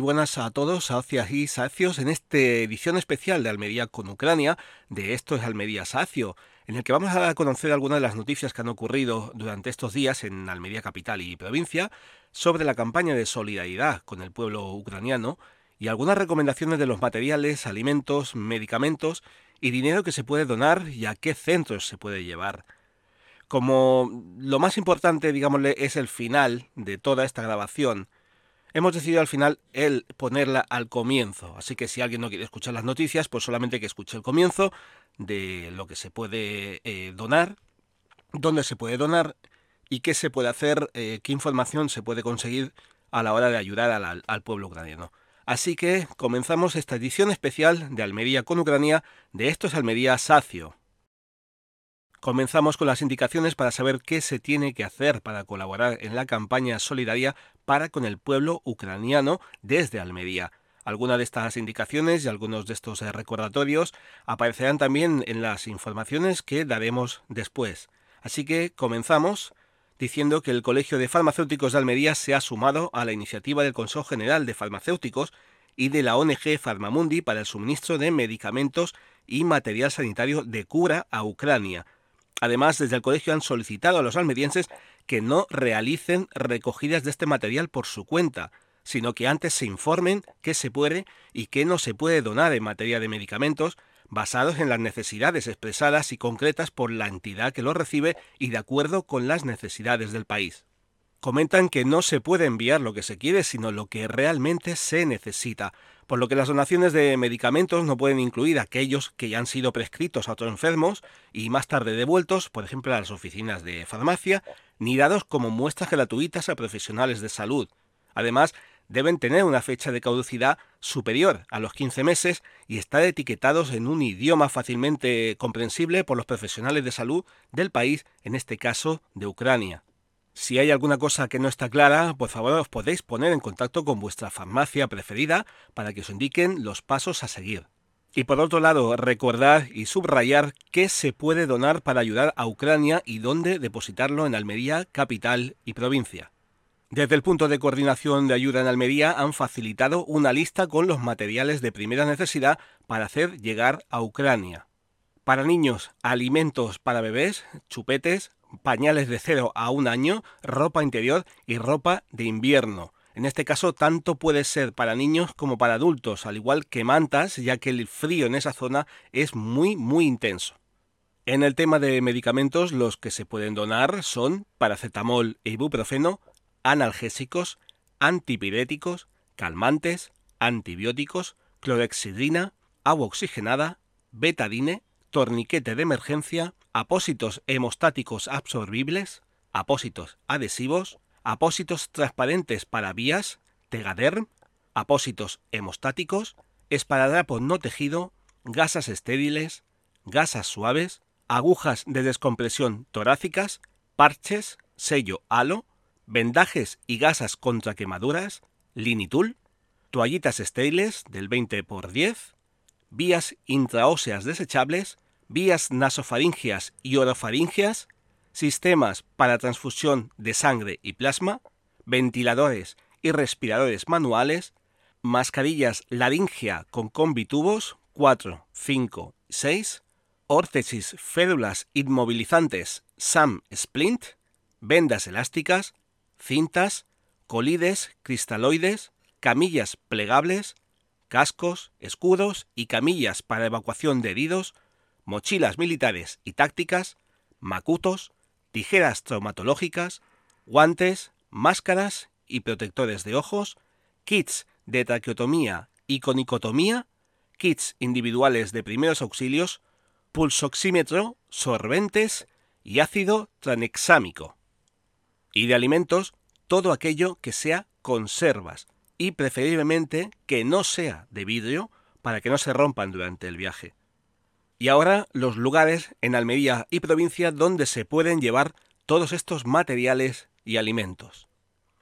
muy buenas a todos, socias y sacios, en esta edición especial de Almería con Ucrania, de Esto es Almería Sacio, en el que vamos a conocer algunas de las noticias que han ocurrido durante estos días en Almería capital y provincia sobre la campaña de solidaridad con el pueblo ucraniano y algunas recomendaciones de los materiales, alimentos, medicamentos y dinero que se puede donar y a qué centros se puede llevar. Como lo más importante, digámosle, es el final de toda esta grabación, Hemos decidido al final el ponerla al comienzo, así que si alguien no quiere escuchar las noticias, pues solamente que escuche el comienzo de lo que se puede eh, donar, dónde se puede donar y qué se puede hacer, eh, qué información se puede conseguir a la hora de ayudar al, al pueblo ucraniano. Así que comenzamos esta edición especial de Almería con Ucrania de Esto es Almería Sacio. Comenzamos con las indicaciones para saber qué se tiene que hacer para colaborar en la campaña solidaria para con el pueblo ucraniano desde Almería. Algunas de estas indicaciones y algunos de estos eh, recordatorios aparecerán también en las informaciones que daremos después. Así que comenzamos diciendo que el Colegio de Farmacéuticos de Almería se ha sumado a la iniciativa del Consejo General de Farmacéuticos y de la ONG Farmamundi para el suministro de medicamentos y material sanitario de cura a Ucrania Además, desde el colegio han solicitado a los almerienses que no realicen recogidas de este material por su cuenta, sino que antes se informen qué se puede y qué no se puede donar en materia de medicamentos basados en las necesidades expresadas y concretas por la entidad que lo recibe y de acuerdo con las necesidades del país. Comentan que no se puede enviar lo que se quiere, sino lo que realmente se necesita, por lo que las donaciones de medicamentos no pueden incluir aquellos que ya han sido prescritos a otros enfermos y más tarde devueltos, por ejemplo, a las oficinas de farmacia, ni dados como muestras gratuitas a profesionales de salud. Además, deben tener una fecha de caducidad superior a los 15 meses y estar etiquetados en un idioma fácilmente comprensible por los profesionales de salud del país, en este caso de Ucrania. Si hay alguna cosa que no está clara, por favor os podéis poner en contacto con vuestra farmacia preferida para que os indiquen los pasos a seguir. Y por otro lado, recordar y subrayar qué se puede donar para ayudar a Ucrania y dónde depositarlo en Almería, capital y provincia. Desde el punto de coordinación de ayuda en Almería han facilitado una lista con los materiales de primera necesidad para hacer llegar a Ucrania. Para niños, alimentos para bebés, chupetes, pañales de 0 a un año, ropa interior y ropa de invierno. En este caso, tanto puede ser para niños como para adultos, al igual que mantas, ya que el frío en esa zona es muy, muy intenso. En el tema de medicamentos, los que se pueden donar son paracetamol e ibuprofeno, analgésicos, antipiréticos, calmantes, antibióticos, clorexidrina, agua oxigenada, betadine, torniquete de emergencia, apósitos hemostáticos absorbibles, apósitos adhesivos, apósitos transparentes para vías, Tegaderm, apósitos hemostáticos, esparadrapo no tejido, gasas estériles, gasas suaves, agujas de descompresión torácicas, parches, sello halo, vendajes y gasas contra quemaduras, linitul, toallitas estériles del 20 x 10, vías intraóseas desechables, vías nasofaringeas y orofaringeas, sistemas para transfusión de sangre y plasma, ventiladores y respiradores manuales, mascarillas laringea con combitubos 4, 5, 6, órtesis férulas inmovilizantes SAM Splint, vendas elásticas, cintas, colides cristaloides, camillas plegables, cascos, escudos y camillas para evacuación de heridos, mochilas militares y tácticas, macutos, tijeras traumatológicas, guantes, máscaras y protectores de ojos, kits de traqueotomía y conicotomía, kits individuales de primeros auxilios, pulsoxímetro, sorbentes y ácido tranexámico. Y de alimentos, todo aquello que sea conservas y preferiblemente que no sea de vidrio para que no se rompan durante el viaje. Y ahora los lugares en Almería y provincia donde se pueden llevar todos estos materiales y alimentos.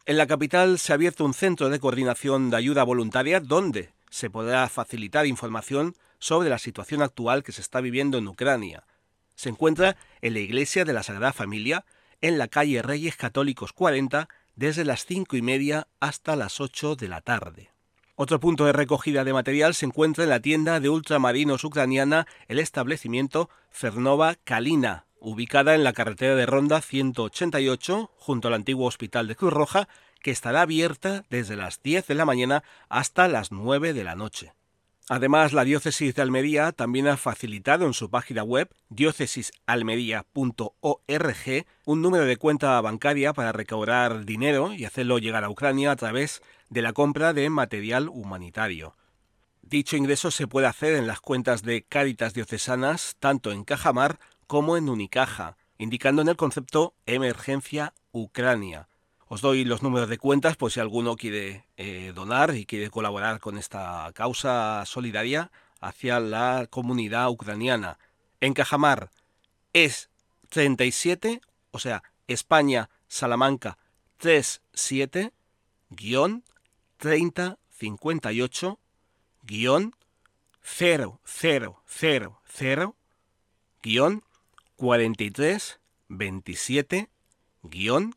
En la capital se ha abierto un centro de coordinación de ayuda voluntaria donde se podrá facilitar información sobre la situación actual que se está viviendo en Ucrania. Se encuentra en la iglesia de la Sagrada Familia, en la calle Reyes Católicos 40, desde las cinco y media hasta las 8 de la tarde. Otro punto de recogida de material se encuentra en la tienda de ultramarinos ucraniana, el establecimiento Fernova Kalina, ubicada en la carretera de Ronda 188, junto al antiguo hospital de Cruz Roja, que estará abierta desde las 10 de la mañana hasta las 9 de la noche. Además, la diócesis de Almería también ha facilitado en su página web diócesisalmería.org un número de cuenta bancaria para recaudar dinero y hacerlo llegar a Ucrania a través de la compra de material humanitario. Dicho ingreso se puede hacer en las cuentas de Cáritas Diocesanas, tanto en Cajamar como en Unicaja, indicando en el concepto Emergencia Ucrania. Os doy los números de cuentas por si alguno quiere eh, donar y quiere colaborar con esta causa solidaria hacia la comunidad ucraniana. En Cajamar es 37, o sea, España, Salamanca 37, guion 3058, guion 0000, guion 43 27, guion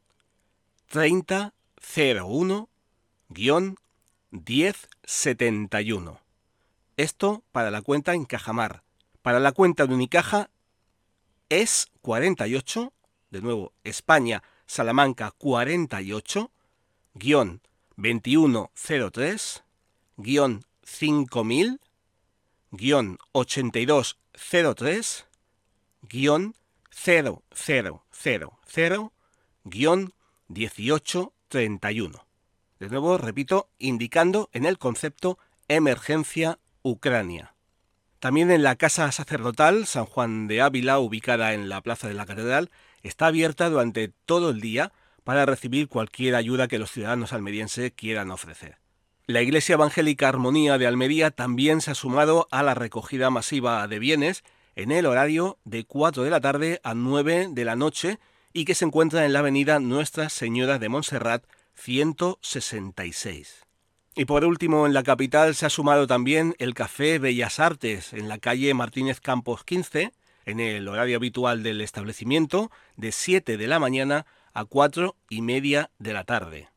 3001-1071. Esto para la cuenta en Cajamar. Para la cuenta de Unicaja es 48, de nuevo España, Salamanca 48, guion 2103, guion 5000, guion 8203, guion 0000, guion 1831. De nuevo, repito, indicando en el concepto emergencia Ucrania. También en la casa sacerdotal San Juan de Ávila, ubicada en la plaza de la catedral, está abierta durante todo el día para recibir cualquier ayuda que los ciudadanos almerienses quieran ofrecer. La Iglesia Evangélica Armonía de Almería también se ha sumado a la recogida masiva de bienes en el horario de 4 de la tarde a 9 de la noche y que se encuentra en la avenida Nuestra Señora de Montserrat 166. Y por último, en la capital se ha sumado también el Café Bellas Artes en la calle Martínez Campos 15, en el horario habitual del establecimiento, de 7 de la mañana a 4 y media de la tarde.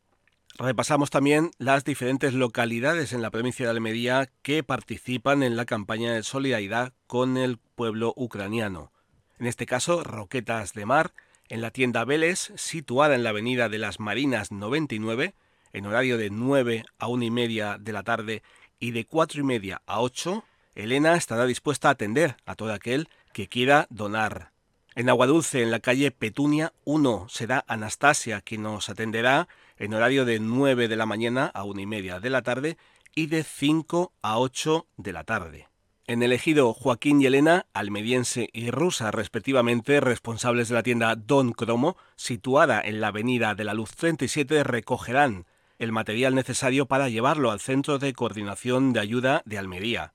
Repasamos también las diferentes localidades en la provincia de Almería que participan en la campaña de solidaridad con el pueblo ucraniano. En este caso, Roquetas de Mar, en la tienda Vélez, situada en la avenida de las Marinas 99, en horario de 9 a 1 y media de la tarde y de 4 y media a 8, Elena estará dispuesta a atender a todo aquel que quiera donar. En Aguadulce, en la calle Petunia 1, será Anastasia quien nos atenderá en horario de 9 de la mañana a 1 y media de la tarde y de 5 a 8 de la tarde. En el ejido Joaquín y Elena, almeriense y rusa respectivamente, responsables de la tienda Don Cromo, situada en la avenida de la Luz 37, recogerán el material necesario para llevarlo al Centro de Coordinación de Ayuda de Almería.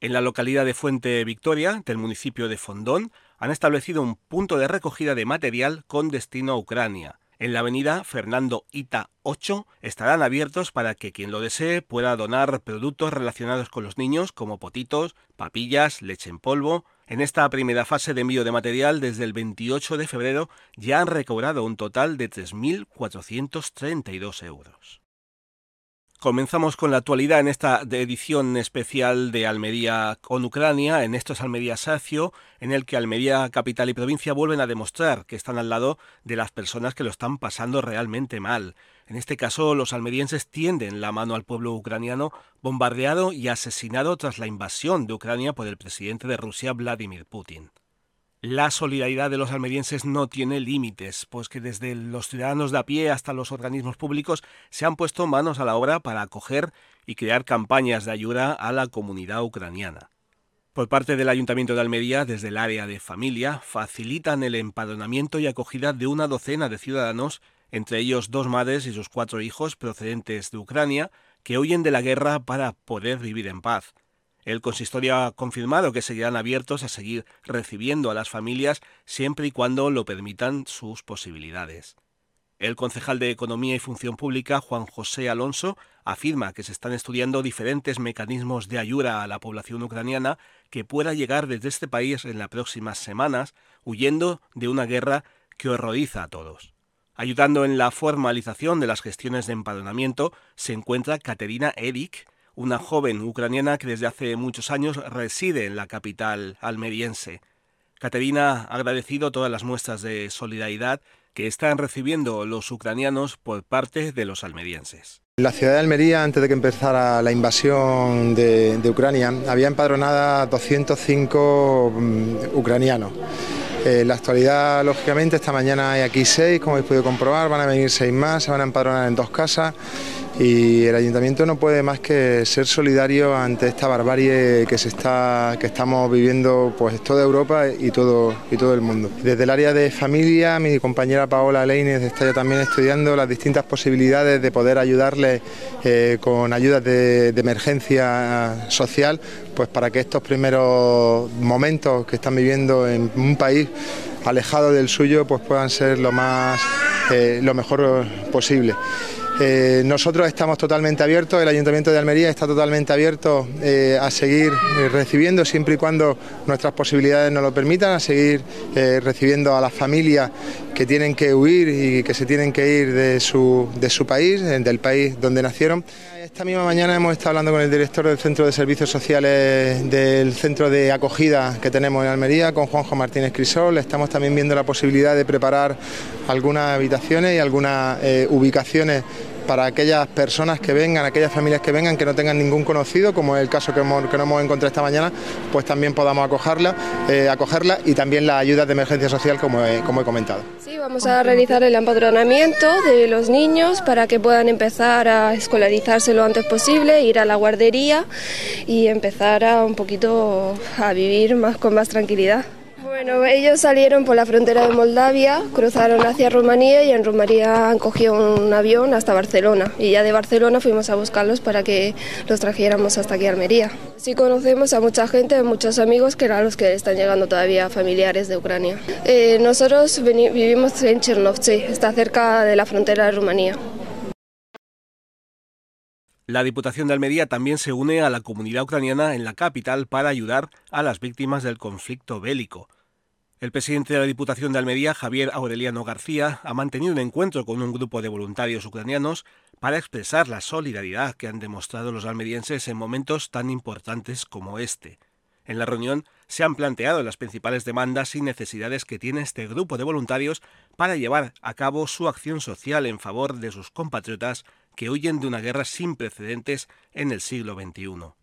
En la localidad de Fuente Victoria, del municipio de Fondón, han establecido un punto de recogida de material con destino a Ucrania en la avenida Fernando Ita 8 estarán abiertos para que quien lo desee pueda donar productos relacionados con los niños como potitos, papillas, leche en polvo. En esta primera fase de envío de material desde el 28 de febrero ya han recobrado un total de 3.432 euros. Comenzamos con la actualidad en esta edición especial de Almería con Ucrania, en estos Almería Sacio, en el que Almería, capital y provincia vuelven a demostrar que están al lado de las personas que lo están pasando realmente mal. En este caso, los almerienses tienden la mano al pueblo ucraniano bombardeado y asesinado tras la invasión de Ucrania por el presidente de Rusia, Vladimir Putin. La solidaridad de los almerienses no tiene límites, pues que desde los ciudadanos de a pie hasta los organismos públicos se han puesto manos a la obra para acoger y crear campañas de ayuda a la comunidad ucraniana. Por parte del Ayuntamiento de Almería, desde el área de familia, facilitan el empadronamiento y acogida de una docena de ciudadanos, entre ellos dos madres y sus cuatro hijos procedentes de Ucrania, que huyen de la guerra para poder vivir en paz. El consistorio ha confirmado que seguirán abiertos a seguir recibiendo a las familias siempre y cuando lo permitan sus posibilidades. El concejal de Economía y Función Pública, Juan José Alonso, afirma que se están estudiando diferentes mecanismos de ayuda a la población ucraniana que pueda llegar desde este país en las próximas semanas, huyendo de una guerra que horroriza a todos. Ayudando en la formalización de las gestiones de empadronamiento se encuentra Caterina Eric, una joven ucraniana que desde hace muchos años reside en la capital almeriense. Caterina ha agradecido todas las muestras de solidaridad que están recibiendo los ucranianos por parte de los almerienses. La ciudad de Almería, antes de que empezara la invasión de, Ucrania, había empadronada 205 mm, ucranianos. En la actualidad, lógicamente, esta mañana hay aquí seis, como habéis podido comprobar, van a venir seis más, se van a empadronar en dos casas y el ayuntamiento no puede más que ser solidario ante esta barbarie que se está que estamos viviendo pues toda Europa y todo y todo el mundo. Desde el área de familia, mi compañera Paola Leines está ya también estudiando las distintas posibilidades de poder ayudarles eh, con ayudas de, emergencia social, pues para que estos primeros momentos que están viviendo en un país alejado del suyo, pues puedan ser lo más eh, lo mejor posible. Eh, nosotros estamos totalmente abiertos, el Ayuntamiento de Almería está totalmente abierto eh, a seguir eh, recibiendo, siempre y cuando nuestras posibilidades nos lo permitan, a seguir recibiendo a las familias que tienen que huir y que se tienen que ir de su, de su país, del país donde nacieron. Esta misma mañana hemos estado hablando con el director del Centro de Servicios Sociales del Centro de Acogida que tenemos en Almería, con Juanjo Martínez Crisol. Estamos también viendo la posibilidad de preparar algunas habitaciones y algunas ubicaciones para aquellas personas que vengan, aquellas familias que vengan que no tengan ningún conocido, como es el caso que, hemos, que nos hemos encontrado esta mañana, pues también podamos acogerla, eh, y también las ayudas de emergencia social, como he, como he comentado. Sí, vamos a realizar el empadronamiento de los niños para que puedan empezar a escolarizarse lo antes posible, ir a la guardería y empezar a un poquito a vivir más con más tranquilidad. Bueno, ellos salieron por la frontera de Moldavia, cruzaron hacia Rumanía y en Rumanía han cogido un avión hasta Barcelona. Y ya de Barcelona fuimos a buscarlos para que los trajéramos hasta aquí a Almería. Sí conocemos a mucha gente, muchos amigos que eran los que están llegando todavía familiares de Ucrania. Eh, nosotros vivimos en Chernovtsi, está cerca de la frontera de Rumanía. La Diputación de Almería también se une a la comunidad ucraniana en la capital para ayudar a las víctimas del conflicto bélico. El presidente de la Diputación de Almería, Javier Aureliano García, ha mantenido un encuentro con un grupo de voluntarios ucranianos para expresar la solidaridad que han demostrado los almerienses en momentos tan importantes como este. En la reunión se han planteado las principales demandas y necesidades que tiene este grupo de voluntarios para llevar a cabo su acción social en favor de sus compatriotas que huyen de una guerra sin precedentes en el siglo XXI.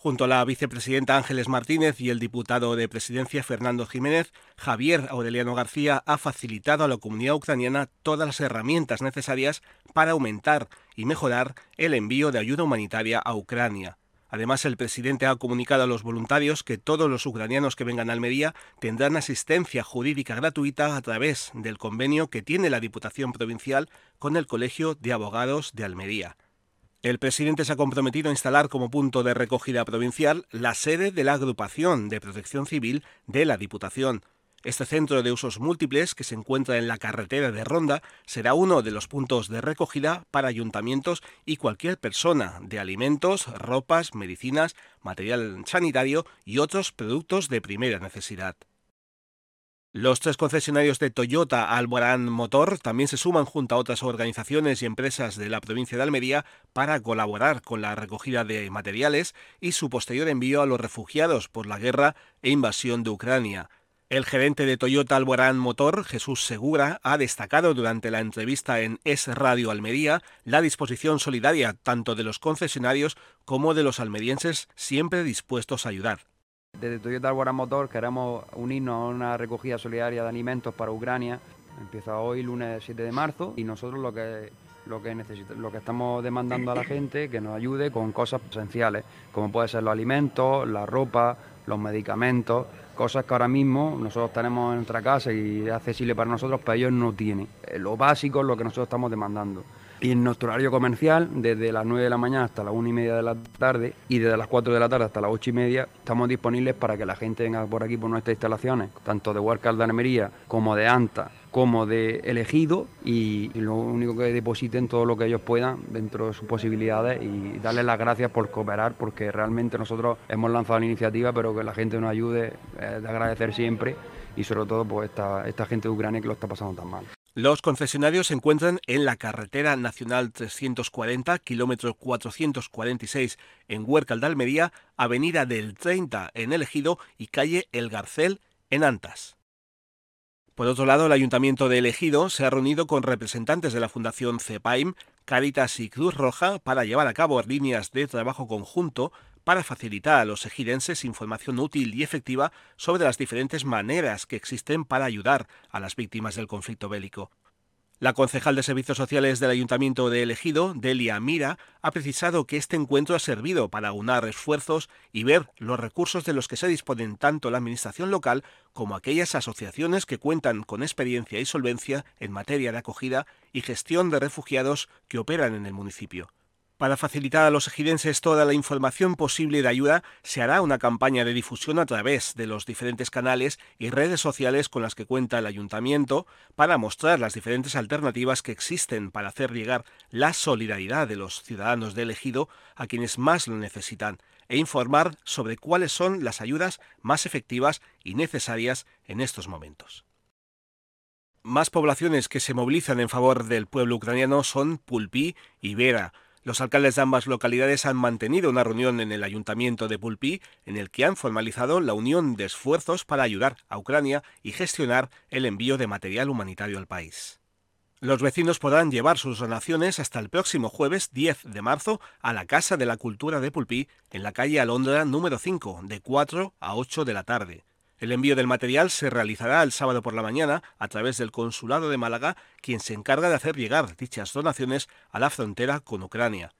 Junto a la vicepresidenta Ángeles Martínez y el diputado de presidencia Fernando Jiménez, Javier Aureliano García ha facilitado a la comunidad ucraniana todas las herramientas necesarias para aumentar y mejorar el envío de ayuda humanitaria a Ucrania. Además, el presidente ha comunicado a los voluntarios que todos los ucranianos que vengan a Almería tendrán asistencia jurídica gratuita a través del convenio que tiene la Diputación Provincial con el Colegio de Abogados de Almería. El presidente se ha comprometido a instalar como punto de recogida provincial la sede de la Agrupación de Protección Civil de la Diputación. Este centro de usos múltiples, que se encuentra en la carretera de Ronda, será uno de los puntos de recogida para ayuntamientos y cualquier persona de alimentos, ropas, medicinas, material sanitario y otros productos de primera necesidad. Los tres concesionarios de Toyota Alborán Motor también se suman junto a otras organizaciones y empresas de la provincia de Almería para colaborar con la recogida de materiales y su posterior envío a los refugiados por la guerra e invasión de Ucrania. El gerente de Toyota Alborán Motor, Jesús Segura, ha destacado durante la entrevista en Es Radio Almería la disposición solidaria tanto de los concesionarios como de los almerienses siempre dispuestos a ayudar. Desde Toyota Alborán Motor queremos unirnos a una recogida solidaria de alimentos para Ucrania. Empieza hoy, lunes 7 de marzo, y nosotros lo que lo que lo que estamos demandando a la gente que nos ayude con cosas esenciales, como pueden ser los alimentos, la ropa, los medicamentos, cosas que ahora mismo nosotros tenemos en nuestra casa y es accesible para nosotros, pero ellos no tienen. Eh, lo básico es lo que nosotros estamos demandando. Y en nuestro horario comercial, desde las 9 de la mañana hasta las 1 y media de la tarde y desde las 4 de la tarde hasta las 8 y media, estamos disponibles para que la gente venga por aquí por nuestras instalaciones, tanto de Huarcal de Almería como de Anta, como de elegido y, lo único que depositen todo lo que ellos puedan dentro de sus posibilidades y darles las gracias por cooperar porque realmente nosotros hemos lanzado la iniciativa pero que la gente nos ayude es de agradecer siempre y sobre todo pues esta, esta gente de Ucrania que lo está pasando tan mal. Los concesionarios se encuentran en la carretera nacional 340, kilómetro 446 en Huércal de Almería, avenida del 30 en El Ejido y calle El Garcel en Antas. Por otro lado, el Ayuntamiento de El Ejido se ha reunido con representantes de la Fundación CEPAIM, Caritas y Cruz Roja para llevar a cabo líneas de trabajo conjunto para facilitar a los ejidenses información útil y efectiva sobre las diferentes maneras que existen para ayudar a las víctimas del conflicto bélico. La concejal de Servicios Sociales del Ayuntamiento de Elegido, Delia Mira, ha precisado que este encuentro ha servido para aunar esfuerzos y ver los recursos de los que se disponen tanto la Administración local como aquellas asociaciones que cuentan con experiencia y solvencia en materia de acogida y gestión de refugiados que operan en el municipio. Para facilitar a los ejidenses toda la información posible de ayuda, se hará una campaña de difusión a través de los diferentes canales y redes sociales con las que cuenta el ayuntamiento para mostrar las diferentes alternativas que existen para hacer llegar la solidaridad de los ciudadanos de elegido a quienes más lo necesitan e informar sobre cuáles son las ayudas más efectivas y necesarias en estos momentos. Más poblaciones que se movilizan en favor del pueblo ucraniano son Pulpí y Vera, los alcaldes de ambas localidades han mantenido una reunión en el ayuntamiento de Pulpí en el que han formalizado la unión de esfuerzos para ayudar a Ucrania y gestionar el envío de material humanitario al país. Los vecinos podrán llevar sus donaciones hasta el próximo jueves 10 de marzo a la Casa de la Cultura de Pulpí en la calle Alondra número 5 de 4 a 8 de la tarde. El envío del material se realizará el sábado por la mañana a través del Consulado de Málaga, quien se encarga de hacer llegar dichas donaciones a la frontera con Ucrania.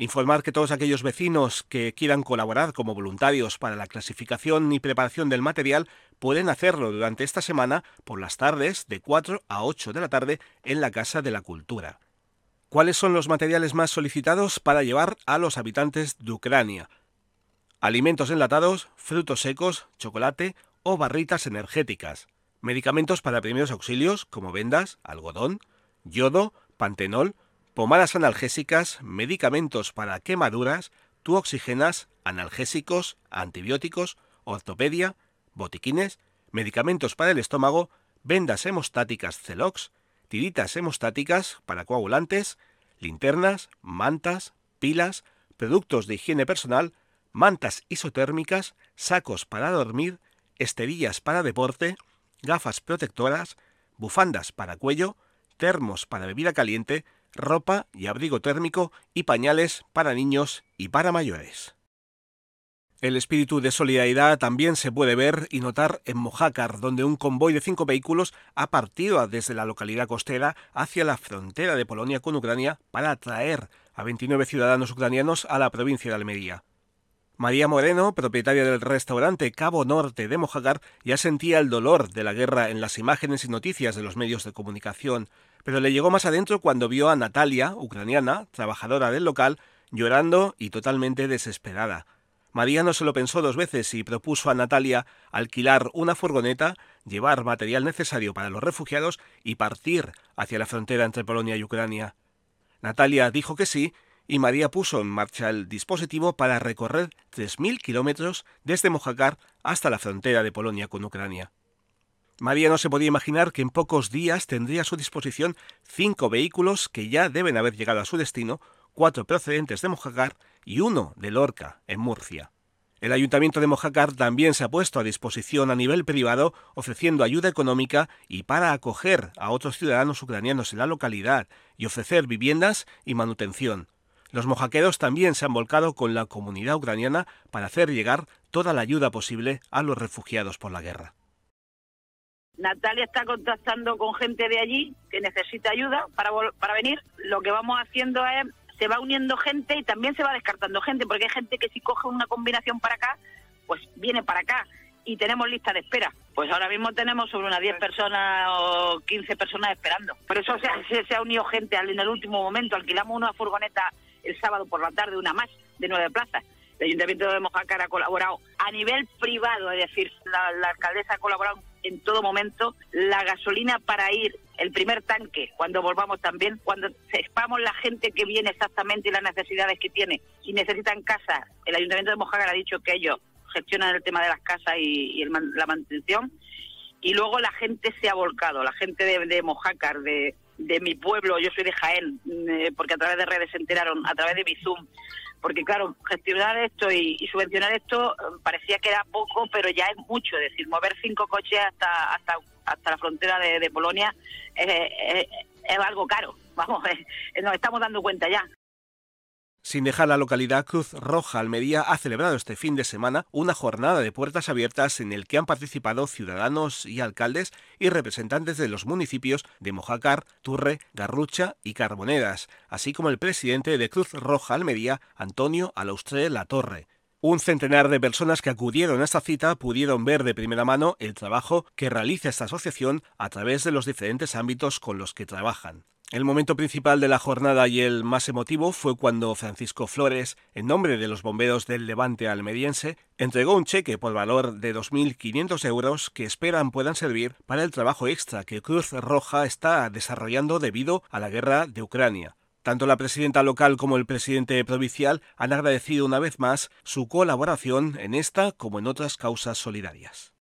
Informar que todos aquellos vecinos que quieran colaborar como voluntarios para la clasificación y preparación del material pueden hacerlo durante esta semana por las tardes de 4 a 8 de la tarde en la Casa de la Cultura. ¿Cuáles son los materiales más solicitados para llevar a los habitantes de Ucrania? Alimentos enlatados, frutos secos, chocolate, o barritas energéticas, medicamentos para primeros auxilios como vendas, algodón, yodo, pantenol, pomadas analgésicas, medicamentos para quemaduras, tuoxigenas, analgésicos, antibióticos, ortopedia, botiquines, medicamentos para el estómago, vendas hemostáticas Celox, tiritas hemostáticas para coagulantes, linternas, mantas, pilas, productos de higiene personal, mantas isotérmicas, sacos para dormir, esterillas para deporte, gafas protectoras, bufandas para cuello, termos para bebida caliente, ropa y abrigo térmico y pañales para niños y para mayores. El espíritu de solidaridad también se puede ver y notar en Mojácar, donde un convoy de cinco vehículos ha partido desde la localidad costera hacia la frontera de Polonia con Ucrania para atraer a 29 ciudadanos ucranianos a la provincia de Almería. María Moreno, propietaria del restaurante Cabo Norte de Mojagar, ya sentía el dolor de la guerra en las imágenes y noticias de los medios de comunicación, pero le llegó más adentro cuando vio a Natalia, ucraniana, trabajadora del local, llorando y totalmente desesperada. María no se lo pensó dos veces y propuso a Natalia alquilar una furgoneta, llevar material necesario para los refugiados y partir hacia la frontera entre Polonia y Ucrania. Natalia dijo que sí y María puso en marcha el dispositivo para recorrer 3.000 kilómetros desde Mojácar hasta la frontera de Polonia con Ucrania. María no se podía imaginar que en pocos días tendría a su disposición cinco vehículos que ya deben haber llegado a su destino, cuatro procedentes de Mojácar y uno de Lorca, en Murcia. El ayuntamiento de Mojácar también se ha puesto a disposición a nivel privado ofreciendo ayuda económica y para acoger a otros ciudadanos ucranianos en la localidad y ofrecer viviendas y manutención. Los mojaqueros también se han volcado con la comunidad ucraniana para hacer llegar toda la ayuda posible a los refugiados por la guerra. Natalia está contactando con gente de allí que necesita ayuda para, para venir. Lo que vamos haciendo es, se va uniendo gente y también se va descartando gente, porque hay gente que si coge una combinación para acá, pues viene para acá y tenemos lista de espera. Pues ahora mismo tenemos sobre unas 10 personas o 15 personas esperando. Por eso se, se ha unido gente en el último momento. Alquilamos una furgoneta el sábado por la tarde una más de nueve plazas. El Ayuntamiento de Mojácar ha colaborado a nivel privado, es decir, la, alcaldesa ha colaborado en todo momento. La gasolina para ir, el primer tanque, cuando volvamos también, cuando sepamos la gente que viene exactamente y las necesidades que tiene. Si necesitan casa, el Ayuntamiento de Mojácar ha dicho que ellos gestionan el tema de las casas y, la mantención. y luego la gente se ha volcado, la gente de Mojácar, de, de mi pueblo, yo soy de Jaén, eh, porque a través de redes se enteraron, a través de Bizum, porque claro, gestionar esto y, subvencionar esto eh, parecía que era poco, pero ya es mucho, es decir, mover cinco coches hasta hasta hasta la frontera de, Polonia es, es, algo caro, vamos, nos estamos dando cuenta ya. Sin dejar la localidad, Cruz Roja Almería ha celebrado este fin de semana una jornada de puertas abiertas en el que han participado ciudadanos y alcaldes y representantes de los municipios de Mojácar, Turre, Garrucha y Carbonedas, así como el presidente de Cruz Roja Almería, Antonio Alaustre La Torre. Un centenar de personas que acudieron a esta cita pudieron ver de primera mano el trabajo que realiza esta asociación a través de los diferentes ámbitos con los que trabajan. El momento principal de la jornada y el más emotivo fue cuando Francisco Flores, en nombre de los bomberos del Levante almeriense, entregó un cheque por valor de 2.500 euros que esperan puedan servir para el trabajo extra que Cruz Roja está desarrollando debido a la guerra de Ucrania. Tanto la presidenta local como el presidente provincial han agradecido una vez más su colaboración en esta como en otras causas solidarias.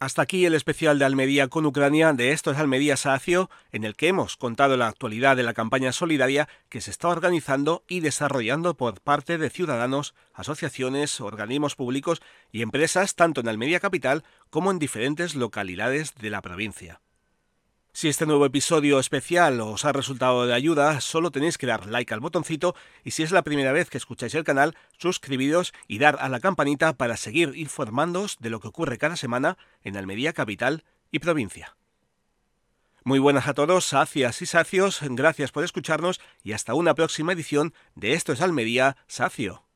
Hasta aquí el especial de Almería con Ucrania de Esto es Almería Sacio, en el que hemos contado la actualidad de la campaña solidaria que se está organizando y desarrollando por parte de ciudadanos, asociaciones, organismos públicos y empresas tanto en Almería Capital como en diferentes localidades de la provincia. Si este nuevo episodio especial os ha resultado de ayuda, solo tenéis que dar like al botoncito y si es la primera vez que escucháis el canal, suscribiros y dar a la campanita para seguir informándoos de lo que ocurre cada semana en Almería Capital y provincia. Muy buenas a todos, sacias y sacios, gracias por escucharnos y hasta una próxima edición de Esto es Almería Sacio.